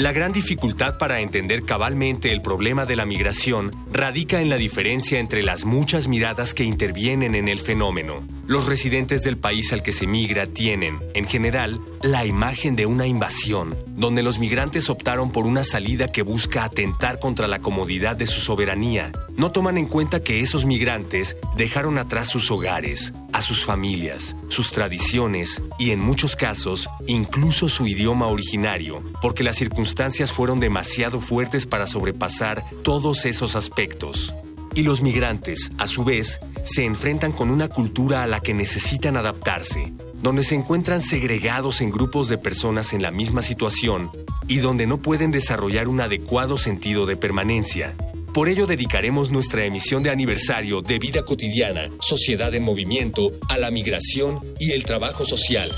La gran dificultad para entender cabalmente el problema de la migración radica en la diferencia entre las muchas miradas que intervienen en el fenómeno. Los residentes del país al que se migra tienen, en general, la imagen de una invasión, donde los migrantes optaron por una salida que busca atentar contra la comodidad de su soberanía. No toman en cuenta que esos migrantes dejaron atrás sus hogares, a sus familias, sus tradiciones y en muchos casos incluso su idioma originario, porque las circunstancias fueron demasiado fuertes para sobrepasar todos esos aspectos. Y los migrantes, a su vez, se enfrentan con una cultura a la que necesitan adaptarse, donde se encuentran segregados en grupos de personas en la misma situación y donde no pueden desarrollar un adecuado sentido de permanencia. Por ello dedicaremos nuestra emisión de aniversario de Vida Cotidiana, Sociedad en Movimiento, a la migración y el trabajo social,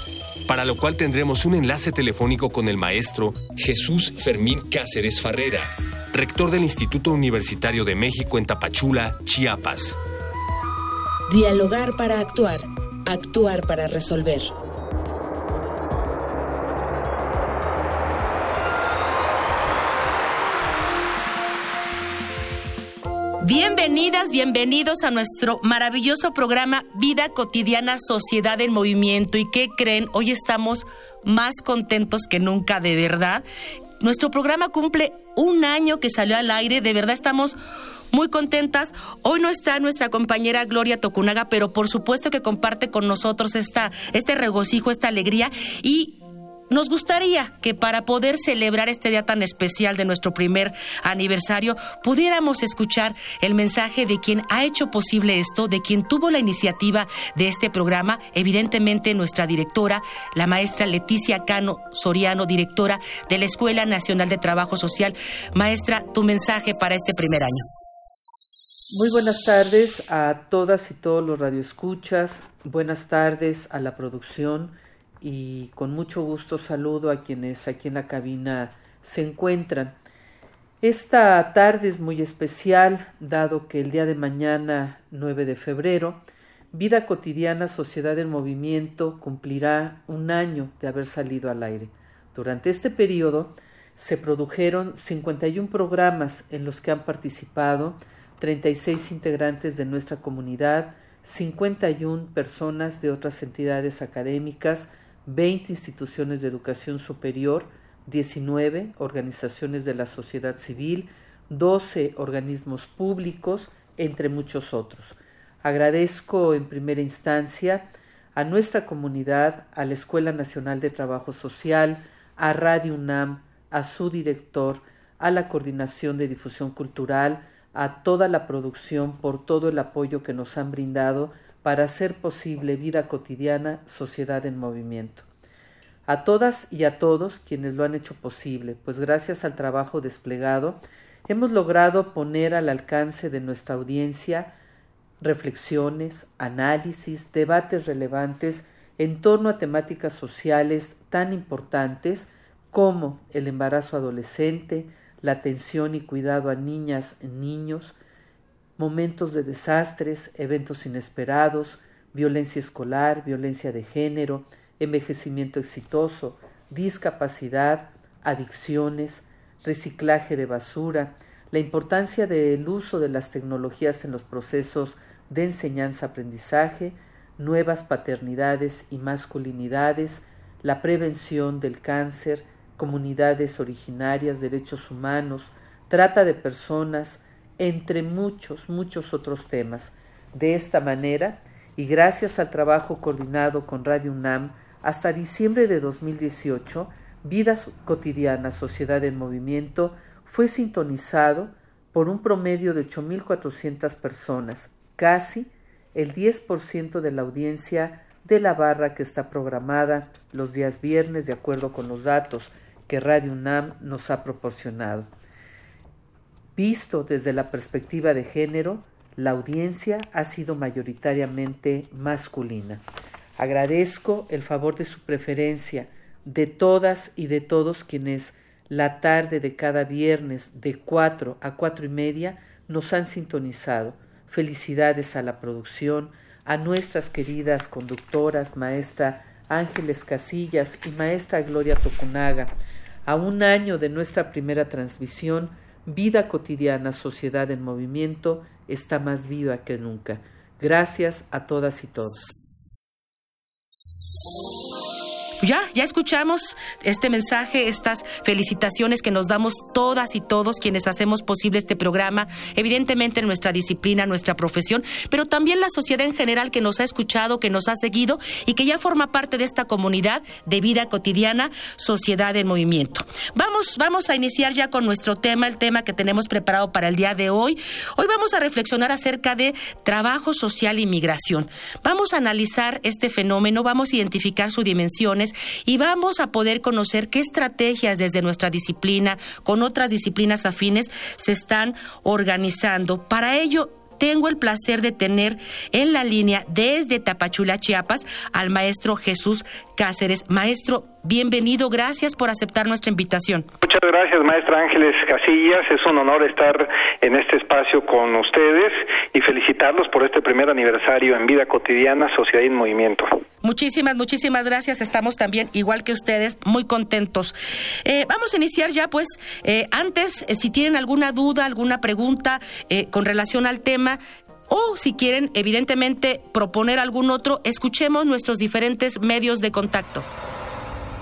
para lo cual tendremos un enlace telefónico con el maestro Jesús Fermín Cáceres Farrera, rector del Instituto Universitario de México en Tapachula, Chiapas. Dialogar para actuar, actuar para resolver. Bienvenidas, bienvenidos a nuestro maravilloso programa Vida Cotidiana, Sociedad en Movimiento. ¿Y qué creen? Hoy estamos más contentos que nunca, de verdad. Nuestro programa cumple un año que salió al aire, de verdad estamos muy contentas. Hoy no está nuestra compañera Gloria Tocunaga, pero por supuesto que comparte con nosotros esta, este regocijo, esta alegría y nos gustaría que para poder celebrar este día tan especial de nuestro primer aniversario, pudiéramos escuchar el mensaje de quien ha hecho posible esto, de quien tuvo la iniciativa de este programa, evidentemente nuestra directora, la maestra Leticia Cano Soriano, directora de la Escuela Nacional de Trabajo Social. Maestra, tu mensaje para este primer año. Muy buenas tardes a todas y todos los radioescuchas. Buenas tardes a la producción y con mucho gusto saludo a quienes aquí en la cabina se encuentran. Esta tarde es muy especial, dado que el día de mañana, 9 de febrero, Vida Cotidiana Sociedad en Movimiento cumplirá un año de haber salido al aire. Durante este periodo se produjeron 51 programas en los que han participado 36 integrantes de nuestra comunidad, 51 personas de otras entidades académicas, 20 instituciones de educación superior, 19 organizaciones de la sociedad civil, 12 organismos públicos, entre muchos otros. Agradezco en primera instancia a nuestra comunidad, a la Escuela Nacional de Trabajo Social, a Radio UNAM, a su director, a la Coordinación de Difusión Cultural, a toda la producción por todo el apoyo que nos han brindado para hacer posible vida cotidiana, sociedad en movimiento. A todas y a todos quienes lo han hecho posible, pues gracias al trabajo desplegado hemos logrado poner al alcance de nuestra audiencia reflexiones, análisis, debates relevantes en torno a temáticas sociales tan importantes como el embarazo adolescente, la atención y cuidado a niñas niños, momentos de desastres, eventos inesperados, violencia escolar, violencia de género, envejecimiento exitoso, discapacidad, adicciones, reciclaje de basura, la importancia del uso de las tecnologías en los procesos de enseñanza-aprendizaje, nuevas paternidades y masculinidades, la prevención del cáncer, comunidades originarias, derechos humanos, trata de personas, entre muchos, muchos otros temas. De esta manera, y gracias al trabajo coordinado con Radio UNAM, hasta diciembre de 2018, Vida Cotidiana, Sociedad en Movimiento, fue sintonizado por un promedio de 8.400 personas, casi el 10% de la audiencia de la barra que está programada los días viernes de acuerdo con los datos que Radio UNAM nos ha proporcionado. Visto desde la perspectiva de género, la audiencia ha sido mayoritariamente masculina. Agradezco el favor de su preferencia de todas y de todos quienes la tarde de cada viernes de cuatro a cuatro y media nos han sintonizado. Felicidades a la producción, a nuestras queridas conductoras, maestra Ángeles Casillas y maestra Gloria Tocunaga. A un año de nuestra primera transmisión, Vida cotidiana, sociedad en movimiento, está más viva que nunca. Gracias a todas y todos. Ya, ya escuchamos este mensaje, estas felicitaciones que nos damos todas y todos quienes hacemos posible este programa, evidentemente nuestra disciplina, nuestra profesión, pero también la sociedad en general que nos ha escuchado, que nos ha seguido y que ya forma parte de esta comunidad de vida cotidiana, sociedad en movimiento. Vamos, vamos a iniciar ya con nuestro tema, el tema que tenemos preparado para el día de hoy. Hoy vamos a reflexionar acerca de trabajo social y migración. Vamos a analizar este fenómeno, vamos a identificar sus dimensiones y vamos a poder conocer qué estrategias desde nuestra disciplina con otras disciplinas afines se están organizando. Para ello, tengo el placer de tener en la línea desde Tapachula, Chiapas, al maestro Jesús Cáceres. Maestro, bienvenido, gracias por aceptar nuestra invitación. Muchas gracias, maestra Ángeles Casillas. Es un honor estar en este espacio con ustedes y felicitarlos por este primer aniversario en Vida Cotidiana, Sociedad en Movimiento. Muchísimas, muchísimas gracias. Estamos también, igual que ustedes, muy contentos. Eh, vamos a iniciar ya, pues, eh, antes, eh, si tienen alguna duda, alguna pregunta con relación al tema, o si quieren, evidentemente, proponer algún otro, escuchemos nuestros diferentes medios de contacto.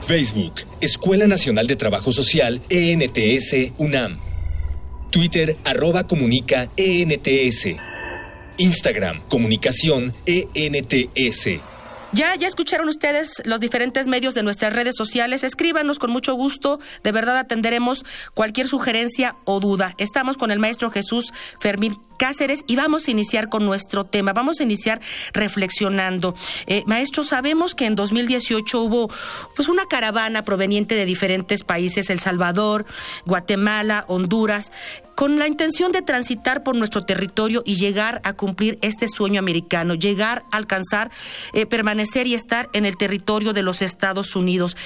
Facebook, Escuela Nacional de Trabajo Social, ENTS, UNAM. Twitter, arroba comunica, ENTS. Instagram, comunicación, ENTS. Ya, ya escucharon ustedes los diferentes medios de nuestras redes sociales. Escríbanos con mucho gusto. De verdad atenderemos cualquier sugerencia o duda. Estamos con el maestro Jesús Fermín Cáceres y vamos a iniciar con nuestro tema. Vamos a iniciar reflexionando. Eh, maestro, sabemos que en 2018 hubo pues una caravana proveniente de diferentes países, El Salvador, Guatemala, Honduras, con la intención de transitar por nuestro territorio y llegar a cumplir este sueño americano, llegar a alcanzar, eh, permanecer y estar en el territorio de los Estados Unidos.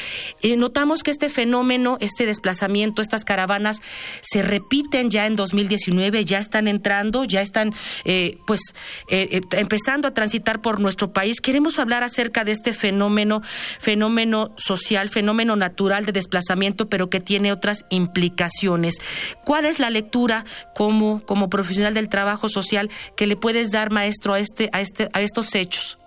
Eh, notamos que este fenómeno, este desplazamiento, estas caravanas se repiten ya en 2019, ya están entrando, ya están eh, pues eh, eh, empezando a transitar por nuestro país. Queremos hablar acerca de este fenómeno, fenómeno social, fenómeno natural de desplazamiento, pero que tiene otras implicaciones. ¿Cuál es la lectura como, como profesional del trabajo social que le puedes dar, maestro, a, este, a, este, a estos hechos?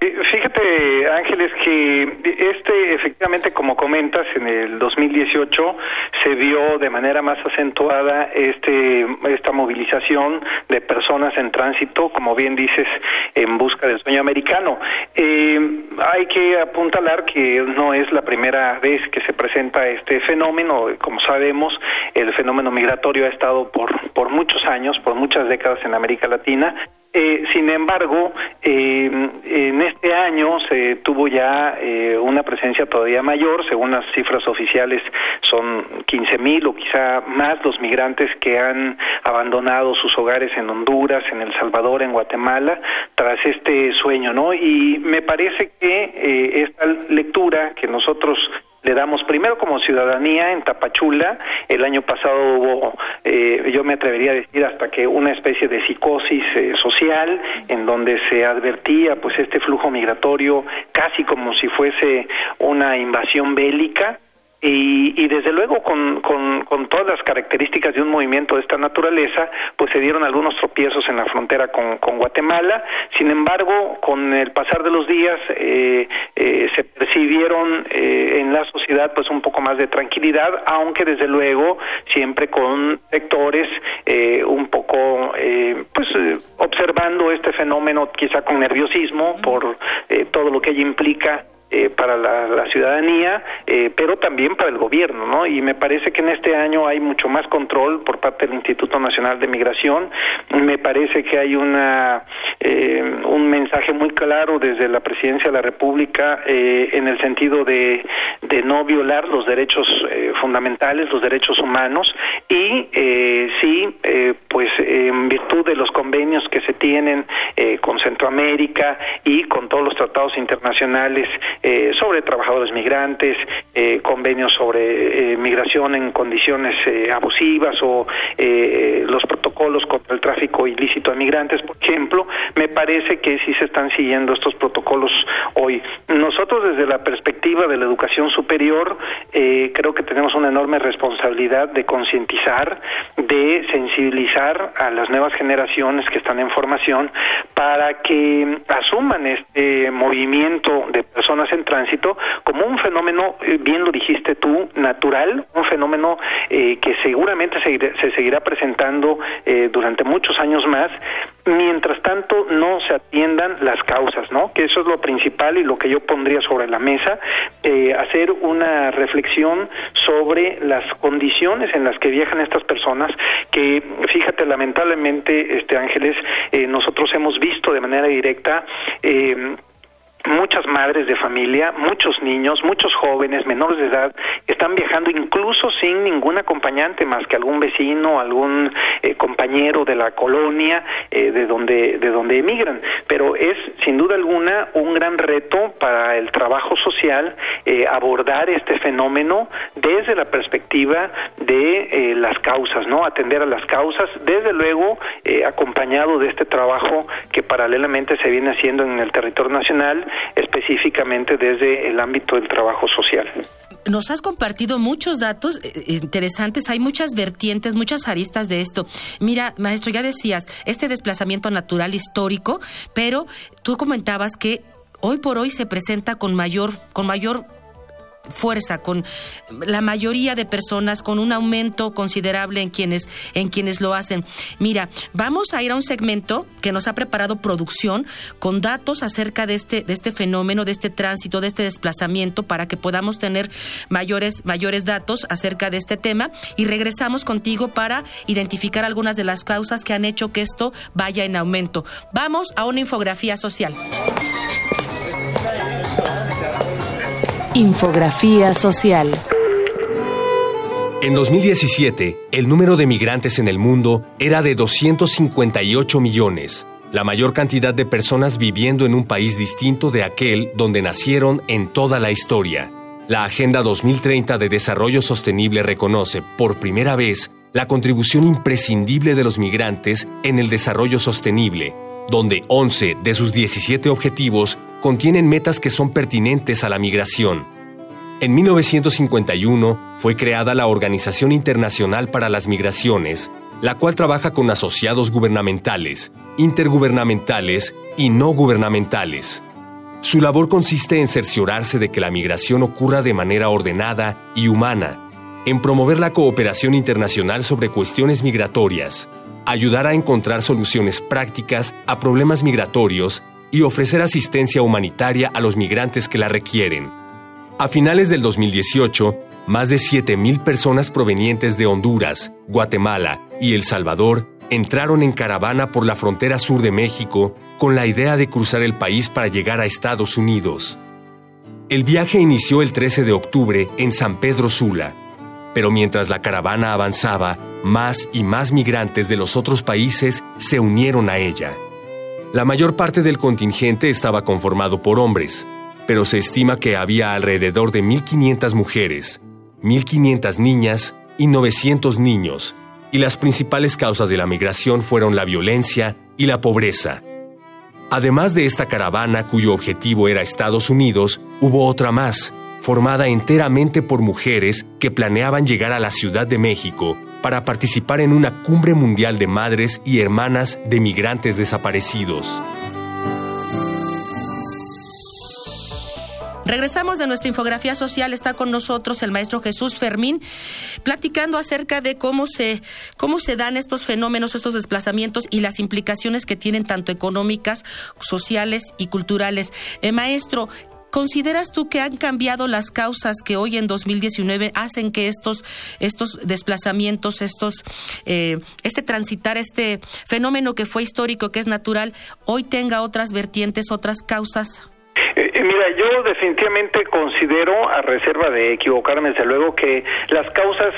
Fíjate, Ángeles, que este, efectivamente, como comentas, en el 2018 se vio de manera más acentuada este, esta movilización de personas en tránsito, como bien dices, en busca del sueño americano. Eh, hay que apuntalar que no es la primera vez que se presenta este fenómeno. Como sabemos, el fenómeno migratorio ha estado por, por muchos años, por muchas décadas en América Latina eh, sin embargo, eh, en este año se tuvo ya eh, una presencia todavía mayor, según las cifras oficiales son 15 mil o quizá más los migrantes que han abandonado sus hogares en Honduras, en El Salvador, en Guatemala, tras este sueño, ¿no? Y me parece que esta lectura que nosotros le damos primero como ciudadanía en Tapachula. El año pasado hubo, eh, yo me atrevería a decir, hasta que una especie de psicosis eh, social en donde se advertía pues este flujo migratorio casi como si fuese una invasión bélica y, y, desde luego con, con, con, todas las características de un movimiento de esta naturaleza, pues se dieron algunos tropiezos en la frontera con, con Guatemala. Sin embargo, con el pasar de los días eh, eh, se percibieron eh, en la sociedad pues un poco más de tranquilidad, aunque desde luego siempre con sectores eh, un poco pues observando este fenómeno quizá con nerviosismo por todo lo que ello implica para la, ciudadanía, pero también para el gobierno, ¿no? Y me parece que en este año hay mucho más control por parte del Instituto Nacional de Migración. Me parece que hay una un mensaje muy claro desde la Presidencia de la República en el sentido de, de no violar los derechos fundamentales, los derechos humanos y sí, pues en virtud de los convenios que se tienen eh, con Centroamérica y con todos los tratados internacionales eh, sobre trabajadores migrantes, eh, convenios sobre migración en condiciones abusivas o los protocolos contra el tráfico ilícito de migrantes, por ejemplo, me parece que sí se están siguiendo estos protocolos hoy. Nosotros desde la perspectiva de la educación superior creo que tenemos una enorme responsabilidad de concientizar, de sensibilizar a las nuevas generaciones que están en formación para que asuman este movimiento de personas en tránsito como un fenómeno, eh, bien lo dijiste tú, natural, un fenómeno eh, que seguramente se, seguirá presentando eh, durante muchos años más, mientras tanto no se atiendan las causas, ¿no? Que eso es lo principal y lo que yo pondría sobre la mesa, hacer una reflexión sobre las condiciones en las que viajan estas personas, que fíjate, lamentablemente, este Ángeles, nosotros hemos visto de manera directa eh, muchas madres de familia, muchos niños, muchos jóvenes menores de edad están viajando incluso sin ningún acompañante más que algún vecino, algún eh, compañero de la colonia eh, de donde de donde emigran. Pero es sin duda alguna un gran reto para el trabajo social eh, abordar este fenómeno desde la perspectiva de las causas, no atender a las causas, desde luego acompañado de este trabajo que paralelamente se viene haciendo en el territorio nacional específicamente desde el ámbito del trabajo social. Nos has compartido muchos datos eh, eh, interesantes, hay muchas vertientes, muchas aristas de esto. Mira, maestro, ya decías, este desplazamiento natural histórico, pero tú comentabas que hoy por hoy se presenta con mayor, con mayor fuerza con la mayoría de personas con un aumento considerable en quienes en quienes lo hacen. Mira, vamos a ir a un segmento que nos ha preparado producción con datos acerca de este de este fenómeno, de este tránsito, de este desplazamiento para que podamos tener mayores mayores datos acerca de este tema y regresamos contigo para identificar algunas de las causas que han hecho que esto vaya en aumento. Vamos a una infografía social. Infografía social. En 2017, el número de migrantes en el mundo era de 258 millones, la mayor cantidad de personas viviendo en un país distinto de aquel donde nacieron en toda la historia. La Agenda 2030 de Desarrollo Sostenible reconoce, por primera vez, la contribución imprescindible de los migrantes en el desarrollo sostenible, donde 11 de sus 17 objetivos contienen metas que son pertinentes a la migración. En 1951 fue creada la Organización Internacional para las Migraciones, la cual trabaja con asociados gubernamentales, intergubernamentales y no gubernamentales. Su labor consiste en cerciorarse de que la migración ocurra de manera ordenada y humana, en promover la cooperación internacional sobre cuestiones migratorias, ayudar a encontrar soluciones prácticas a problemas migratorios y ofrecer asistencia humanitaria a los migrantes que la requieren. A finales del 2018, más de 7.000 personas provenientes de Honduras, Guatemala y El Salvador entraron en caravana por la frontera sur de México con la idea de cruzar el país para llegar a Estados Unidos. El viaje inició el 13 de octubre en San Pedro Sula, pero mientras la caravana avanzaba, más y más migrantes de los otros países se unieron a ella. La mayor parte del contingente estaba conformado por hombres, pero se estima que había alrededor de 1.500 mujeres, 1.500 niñas y 900 niños, y las principales causas de la migración fueron la violencia y la pobreza. Además de esta caravana cuyo objetivo era Estados Unidos, hubo otra más, formada enteramente por mujeres que planeaban llegar a la Ciudad de México para participar en una cumbre mundial de madres y hermanas de migrantes desaparecidos. Regresamos de nuestra infografía social. Está con nosotros el maestro Jesús Fermín, platicando acerca de cómo se, cómo se dan estos fenómenos, estos desplazamientos y las implicaciones que tienen tanto económicas, sociales y culturales. Eh, maestro, ¿consideras tú que han cambiado las causas que hoy en 2019 hacen que estos, estos desplazamientos, estos, eh, este transitar, este fenómeno que fue histórico, que es natural, hoy tenga otras vertientes, otras causas? Eh, eh, mira, yo definitivamente considero, a reserva de equivocarme desde luego, que las causas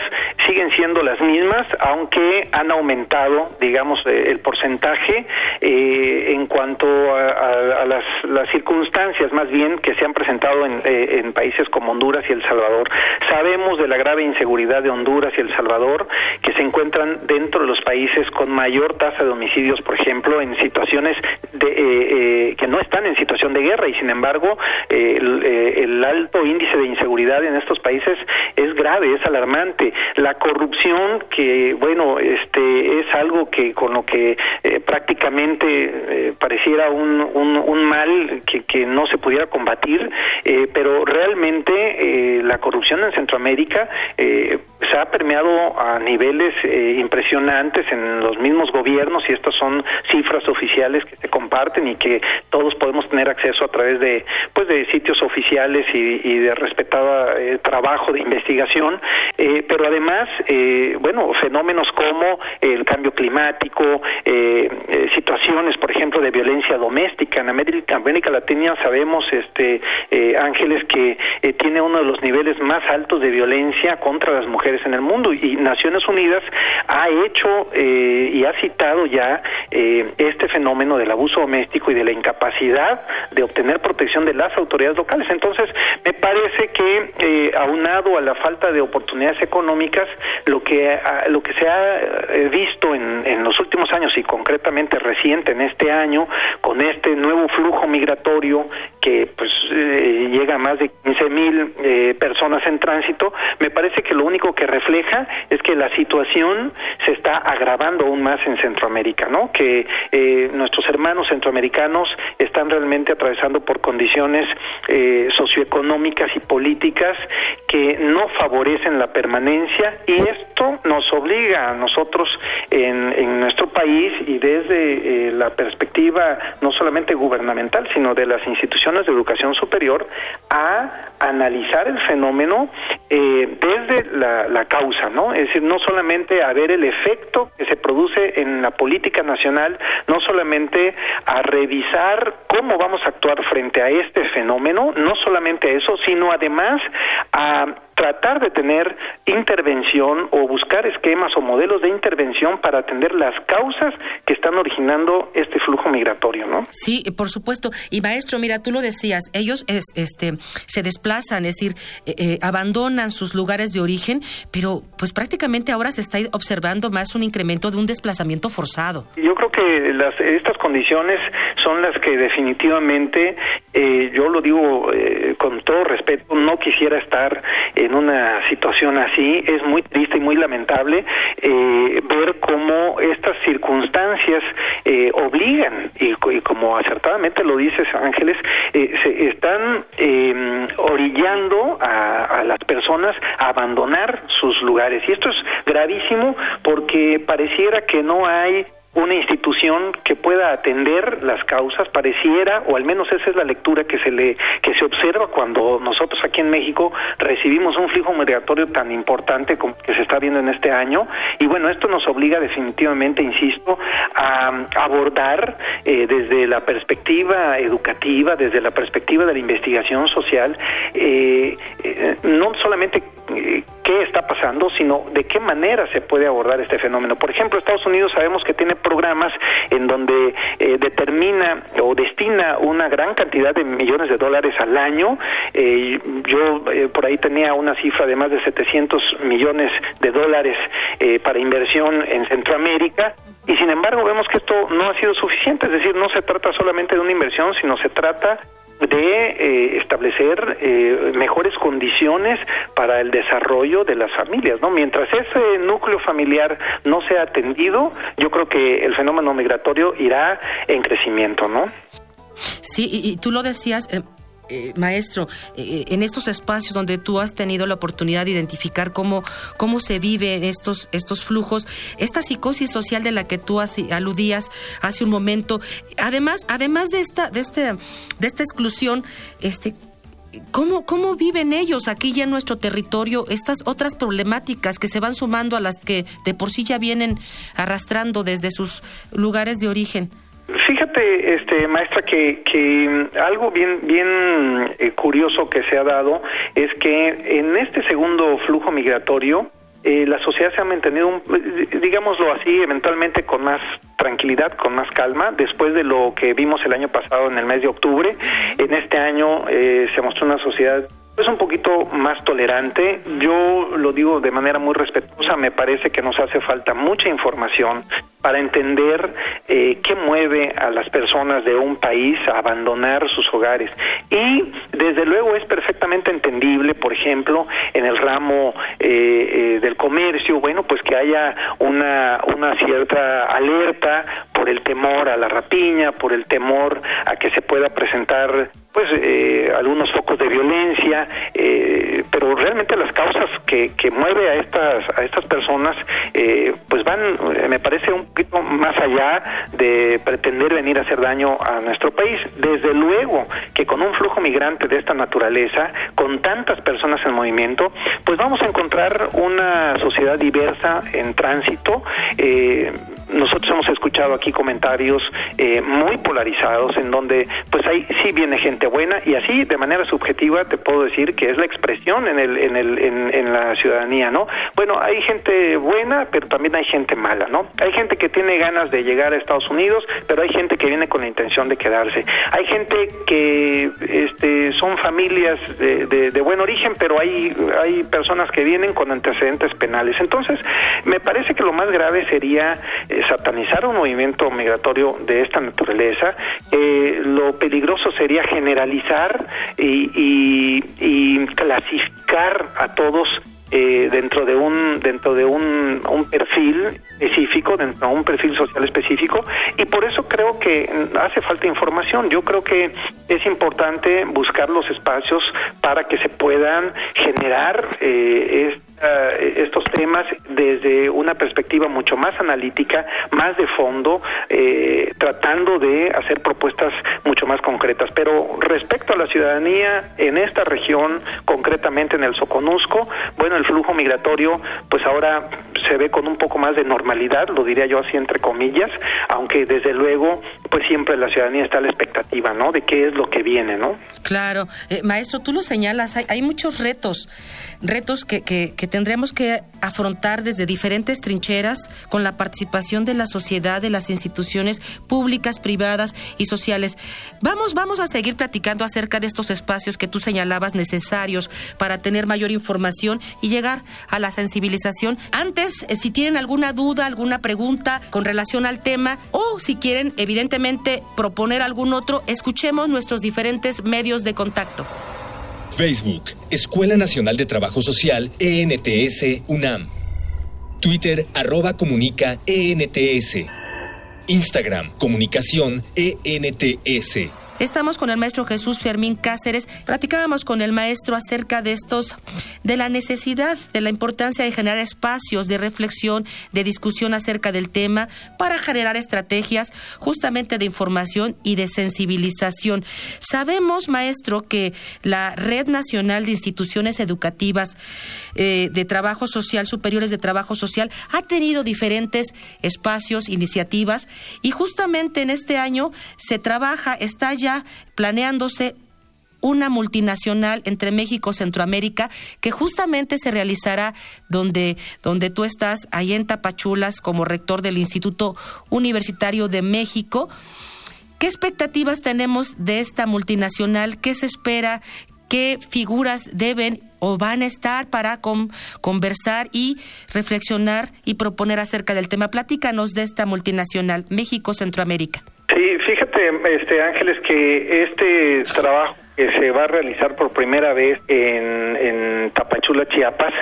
siguen siendo las mismas, aunque han aumentado, digamos, eh, el porcentaje en cuanto a, las, circunstancias más bien que se han presentado en, en, países como Honduras y El Salvador. Sabemos de la grave inseguridad de Honduras y El Salvador, que se encuentran dentro de los países con mayor tasa de homicidios, por ejemplo, en situaciones de, que no están en situación de guerra y sin embargo eh, eh, el, alto índice de inseguridad en estos países es grave, es alarmante. La corrupción, que bueno, este es algo que con lo que eh, prácticamente pareciera un, un, mal que, que, no se pudiera combatir, pero realmente la corrupción en Centroamérica se ha permeado a niveles impresionantes en los mismos gobiernos y estas son cifras oficiales que se comparten y que todos podemos tener acceso a través de pues de sitios oficiales y, de respetado eh, trabajo de investigación eh, pero además eh, bueno fenómenos como el cambio climático situaciones por ejemplo de violencia doméstica. En América, América Latina sabemos este Ángeles que tiene uno de los niveles más altos de violencia contra las mujeres en el mundo. Y Naciones Unidas ha hecho y ha citado ya este fenómeno del abuso doméstico y de la incapacidad de obtener protección de las autoridades locales. Entonces, me parece que eh, aunado a la falta de oportunidades económicas, lo que lo que se ha eh, visto en, en, los últimos años y concretamente reciente en este año con este nuevo flujo migratorio que pues eh, llega a más de 15 mil eh, personas en tránsito, me parece que lo único que refleja es que la situación se está agravando aún más en Centroamérica, ¿no? Que nuestros hermanos centroamericanos están realmente atravesando por condiciones eh, socioeconómicas y políticas que no favorecen la permanencia y esto nos obliga a nosotros en, en nuestro país y desde eh, la perspectiva no solamente gubernamental sino de las instituciones de educación superior a analizar el fenómeno eh, desde la, la causa, ¿no? Es decir, no solamente a ver el efecto que se produce en la política nacional, no solamente a revisar cómo vamos a actuar frente a este fenómeno, no solamente eso, sino además a tratar de tener intervención o buscar esquemas o modelos de intervención para atender las causas que están originando este flujo migratorio, ¿no? Sí, por supuesto. Y maestro, mira, tú lo decías, ellos este se desplazan, es decir, eh, eh, abandonan sus lugares de origen, pero pues prácticamente ahora se está observando más un incremento de un desplazamiento forzado. Yo creo que las, estas condiciones son las que definitivamente, eh, yo lo digo con todo respeto, no quisiera estar en una situación así. Es muy triste y muy lamentable eh, ver cómo estas circunstancias eh, obligan, y, como acertadamente lo dices Ángeles, eh, se están em, orillando a, a las personas a abandonar sus lugares. Y esto es gravísimo porque pareciera que no hay una institución que pueda atender las causas pareciera o al menos esa es la lectura que se le que se observa cuando nosotros aquí en México recibimos un flujo migratorio tan importante como que se está viendo en este año. Y bueno esto nos obliga definitivamente insisto a abordar eh, desde la perspectiva educativa desde la perspectiva de la investigación social eh, eh, no solamente qué está pasando, sino de qué manera se puede abordar este fenómeno. Por ejemplo, Estados Unidos sabemos que tiene programas en donde eh, determina o destina una gran cantidad de millones de dólares al año. Eh, yo eh, por ahí tenía una cifra de más de 700 millones de dólares para inversión en Centroamérica. Y sin embargo vemos que esto no ha sido suficiente, es decir, no se trata solamente de una inversión, sino se trata de eh, establecer eh, mejores condiciones para el desarrollo de las familias, ¿no? Mientras ese núcleo familiar no sea atendido, yo creo que el fenómeno migratorio irá en crecimiento, ¿no? Sí, y, tú lo decías, eh, eh, maestro, eh, en estos espacios donde tú has tenido la oportunidad de identificar cómo, cómo se vive estos, estos flujos, esta psicosis social de la que tú aludías hace un momento, además, además de esta, de este, de esta exclusión, este, ¿cómo, ¿cómo viven ellos aquí ya en nuestro territorio estas otras problemáticas que se van sumando a las que de por sí ya vienen arrastrando desde sus lugares de origen? Fíjate, este, maestra, que, que algo bien, bien eh, curioso que se ha dado es que en este segundo flujo migratorio, eh, la sociedad se ha mantenido, digámoslo así, eventualmente con más tranquilidad, con más calma, después de lo que vimos el año pasado en el mes de octubre. En este año eh, se mostró una sociedad es un poquito más tolerante. Yo lo digo de manera muy respetuosa. Me parece que nos hace falta mucha información para entender eh, qué mueve a las personas de un país a abandonar sus hogares. Y desde luego es perfectamente entendible, por ejemplo, en el ramo eh, eh, del comercio, bueno, pues que haya una, una cierta alerta por el temor a la rapiña, por el temor a que se pueda presentar pues eh, algunos focos de violencia, eh, pero realmente las causas que, que mueve a estas a estas personas eh, pues van, me parece un poquito más allá de pretender venir a hacer daño a nuestro país. Desde luego que con un flujo migrante de esta naturaleza, con tantas personas en movimiento, pues vamos a encontrar una sociedad diversa en tránsito. Eh, nosotros hemos escuchado aquí comentarios eh, muy polarizados en donde pues ahí sí viene gente buena y así de manera subjetiva te puedo decir que es la expresión en el en el en, la ciudadanía no bueno hay gente buena pero también hay gente mala no hay gente que tiene ganas de llegar a Estados Unidos pero hay gente que viene con la intención de quedarse. Hay gente que este son familias de, de buen origen pero hay hay personas que vienen con antecedentes penales. Entonces me parece que lo más grave sería eh, satanizar un movimiento migratorio de esta naturaleza. Eh, lo peligroso sería generalizar y, clasificar a todos eh, dentro de un dentro de un, un, perfil específico dentro de un perfil social específico y por eso creo que hace falta información yo creo que es importante buscar los espacios para que se puedan generar eh, eh, estos temas desde una perspectiva mucho más analítica, más de fondo, eh, tratando de hacer propuestas mucho más concretas. Pero respecto a la ciudadanía en esta región, concretamente en el Soconusco, bueno, el flujo migratorio, pues ahora se ve con un poco más de normalidad, lo diría yo así entre comillas, aunque desde luego, pues siempre la ciudadanía está a la expectativa, ¿no? De qué es lo que viene, ¿no? Claro, eh, maestro, tú lo señalas, hay, muchos retos, retos que, que, que tendremos que afrontar desde diferentes trincheras con la participación de la sociedad, de las instituciones públicas, privadas y sociales. Vamos, vamos a seguir platicando acerca de estos espacios que tú señalabas necesarios para tener mayor información y llegar a la sensibilización. Antes, eh, si tienen alguna duda, alguna pregunta con relación al tema o si quieren, evidentemente, proponer algún otro, escuchemos nuestros diferentes medios de contacto. Facebook, Escuela Nacional de Trabajo Social, ENTS, UNAM. Twitter, arroba comunica, ENTS. Instagram, comunicación, ENTS. Estamos con el maestro Jesús Fermín Cáceres. Platicábamos con el maestro acerca de estos, de la necesidad, de la importancia de generar espacios de reflexión, de discusión acerca del tema para generar estrategias justamente de información y de sensibilización. Sabemos, maestro, que la Red Nacional de Instituciones Educativas eh, de Trabajo Social, Superiores de Trabajo Social, ha tenido diferentes espacios, iniciativas y justamente en este año se trabaja, está ya planeándose una multinacional entre México y Centroamérica que justamente se realizará donde, donde tú estás, ahí en Tapachulas, como rector del Instituto Universitario de México. ¿Qué expectativas tenemos de esta multinacional? ¿Qué se espera? ¿Qué figuras deben o van a estar para conversar y reflexionar y proponer acerca del tema? Platícanos de esta multinacional México-Centroamérica. Sí, fíjate, este Ángeles, que este trabajo que se va a realizar por primera vez en, en Tapachula, Chiapas,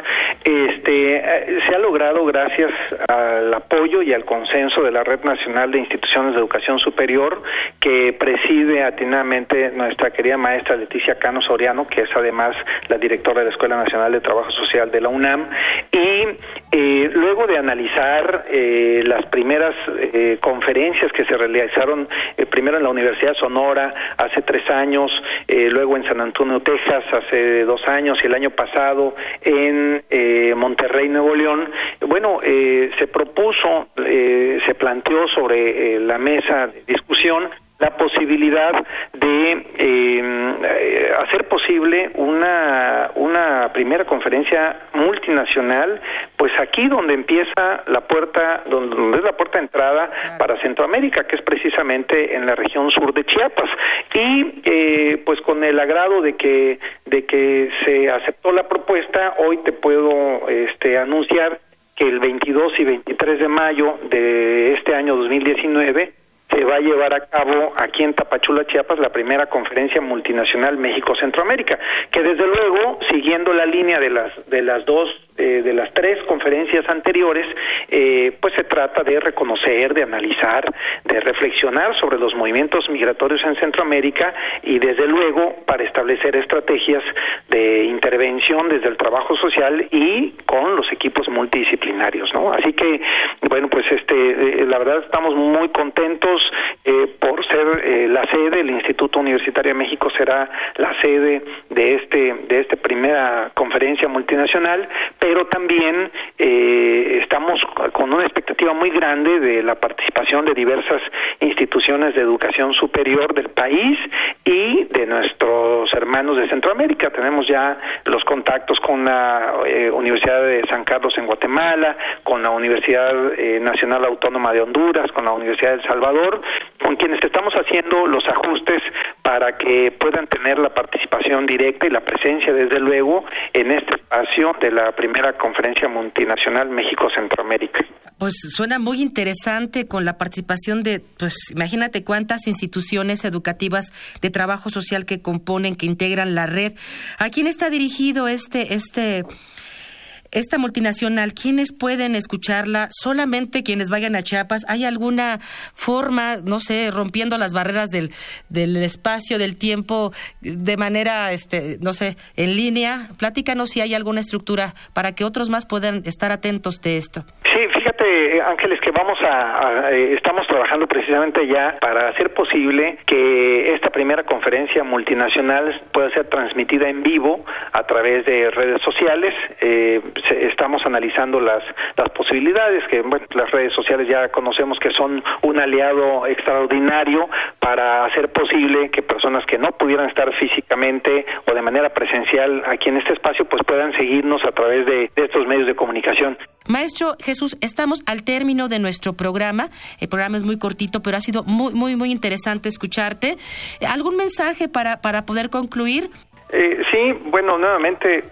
este, eh, se ha logrado gracias al apoyo y al consenso de la Red Nacional de Instituciones de Educación Superior, que preside atinadamente nuestra querida maestra Leticia Cano Soriano, que es además la directora de la Escuela Nacional de Trabajo Social de la UNAM, y eh, Eh, luego de analizar eh, las primeras eh, conferencias que se realizaron primero en la Universidad Sonora hace tres años, luego en San Antonio, Texas hace dos años y el año pasado en Monterrey, Nuevo León, bueno, se propuso, se planteó sobre la mesa de discusión la posibilidad de em, eh, hacer posible una, una primera conferencia multinacional, pues aquí donde empieza la puerta, donde, es la puerta de entrada para Centroamérica, que es precisamente en la región sur de Chiapas. Y eh, pues con el agrado de que, de que se aceptó la propuesta, hoy te puedo este, anunciar que el 22 y 23 de mayo de este año 2019 va a llevar a cabo aquí en Tapachula, Chiapas, la primera conferencia multinacional México-Centroamérica, que desde luego, siguiendo la línea de las, de las dos eh, de las tres conferencias anteriores, eh, pues se trata de reconocer, de analizar, de reflexionar sobre los movimientos migratorios en Centroamérica y desde luego para establecer estrategias de intervención desde el trabajo social y con los equipos multidisciplinarios, ¿no? Así que, bueno, pues este, eh, la verdad estamos muy contentos por ser la sede, el Instituto Universitario de México será la sede de este, de esta primera conferencia multinacional, pero también eh, estamos con una expectativa muy grande de la participación de diversas instituciones de educación superior del país y de nuestros hermanos de Centroamérica. Tenemos ya los contactos con la eh, Universidad de San Carlos en Guatemala, con la Universidad eh, Nacional Autónoma de Honduras, con la Universidad de El Salvador, con quienes estamos haciendo los ajustes para que puedan tener la participación directa y la presencia, desde luego, en este espacio de la primera conferencia multinacional México-Centroamérica. Pues suena muy interesante con la participación de, pues imagínate cuántas instituciones educativas de trabajo social que componen, que integran la red. ¿A quién está dirigido este, este esta multinacional, ¿quiénes pueden escucharla? ¿Solamente quienes vayan a Chiapas? ¿Hay alguna forma, no sé, rompiendo las barreras del, del espacio, del tiempo, de manera, este, no sé, en línea? Platícanos si hay alguna estructura para que otros más puedan estar atentos de esto. Sí, fíjate, Ángeles, que vamos a, eh, estamos trabajando precisamente ya para hacer posible que esta primera conferencia multinacional pueda ser transmitida en vivo a través de redes sociales. Eh, estamos analizando las, las posibilidades que bueno, las redes sociales ya conocemos que son un aliado extraordinario para hacer posible que personas que no pudieran estar físicamente o de manera presencial aquí en este espacio pues puedan seguirnos a través de, estos medios de comunicación. Maestro Jesús, estamos al término de nuestro programa. El programa es muy cortito, pero ha sido muy, muy, muy interesante escucharte. ¿Algún mensaje para, para poder concluir? Eh, sí, bueno, nuevamente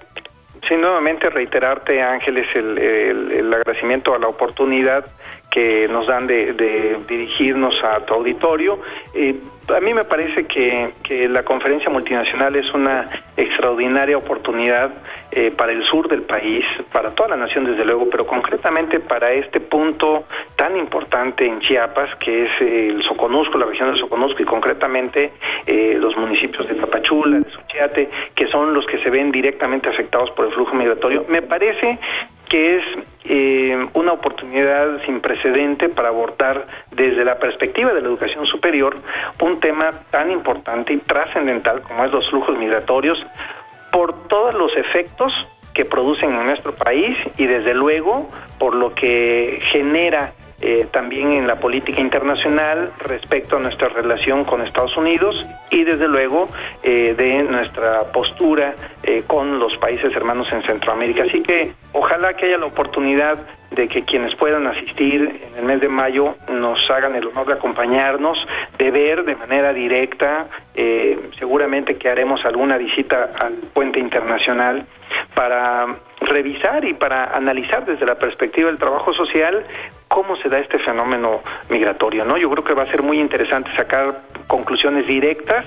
Sí, nuevamente reiterarte, Ángeles, el, el, agradecimiento a la oportunidad que nos dan de, dirigirnos a tu auditorio. Eh, a mí me parece que, que, la conferencia multinacional es una extraordinaria oportunidad eh, para el sur del país, para toda la nación desde luego, pero concretamente para este punto tan importante en Chiapas, que es el Soconusco, la región del Soconusco y concretamente eh, los municipios de Tapachula, de Suchiate, que son los que se ven directamente afectados por el flujo migratorio. Me parece que es eh, una oportunidad sin precedente para abordar desde la perspectiva de la educación superior un tema tan importante y trascendental como es los flujos migratorios por todos los efectos que producen en nuestro país y desde luego por lo que genera eh, también en la política internacional respecto a nuestra relación con Estados Unidos y desde luego eh, de nuestra postura eh, con los países hermanos en Centroamérica. Así que ojalá que haya la oportunidad de que quienes puedan asistir en el mes de mayo nos hagan el honor de acompañarnos, de ver de manera directa, seguramente que haremos alguna visita al puente internacional para revisar y para analizar desde la perspectiva del trabajo social cómo se da este fenómeno migratorio, ¿no? Yo creo que va a ser muy interesante sacar conclusiones directas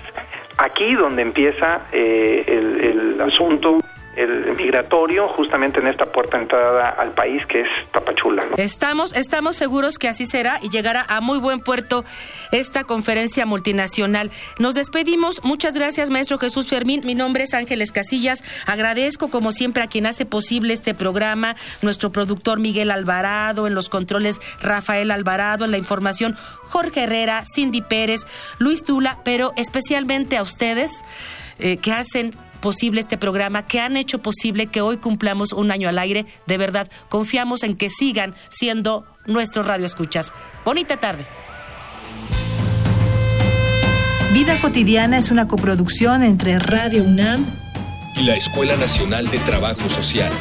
aquí donde empieza eh, el, asunto el migratorio justamente en esta puerta de entrada al país que es Tapachula. Estamos, estamos seguros que así será y llegará a muy buen puerto esta conferencia multinacional. Nos despedimos. Muchas gracias, maestro Jesús Fermín. Mi nombre es Ángeles Casillas. Agradezco, como siempre, a quien hace posible este programa, nuestro productor Miguel Alvarado, en los controles Rafael Alvarado, en la información Jorge Herrera, Cindy Pérez, Luis Tula, pero especialmente a ustedes eh, que hacen posible este programa, que han hecho posible que hoy cumplamos un año al aire. De verdad, confiamos en que sigan siendo nuestros radioescuchas. Bonita tarde. Vida cotidiana es una coproducción entre Radio UNAM y la Escuela Nacional de Trabajo Social.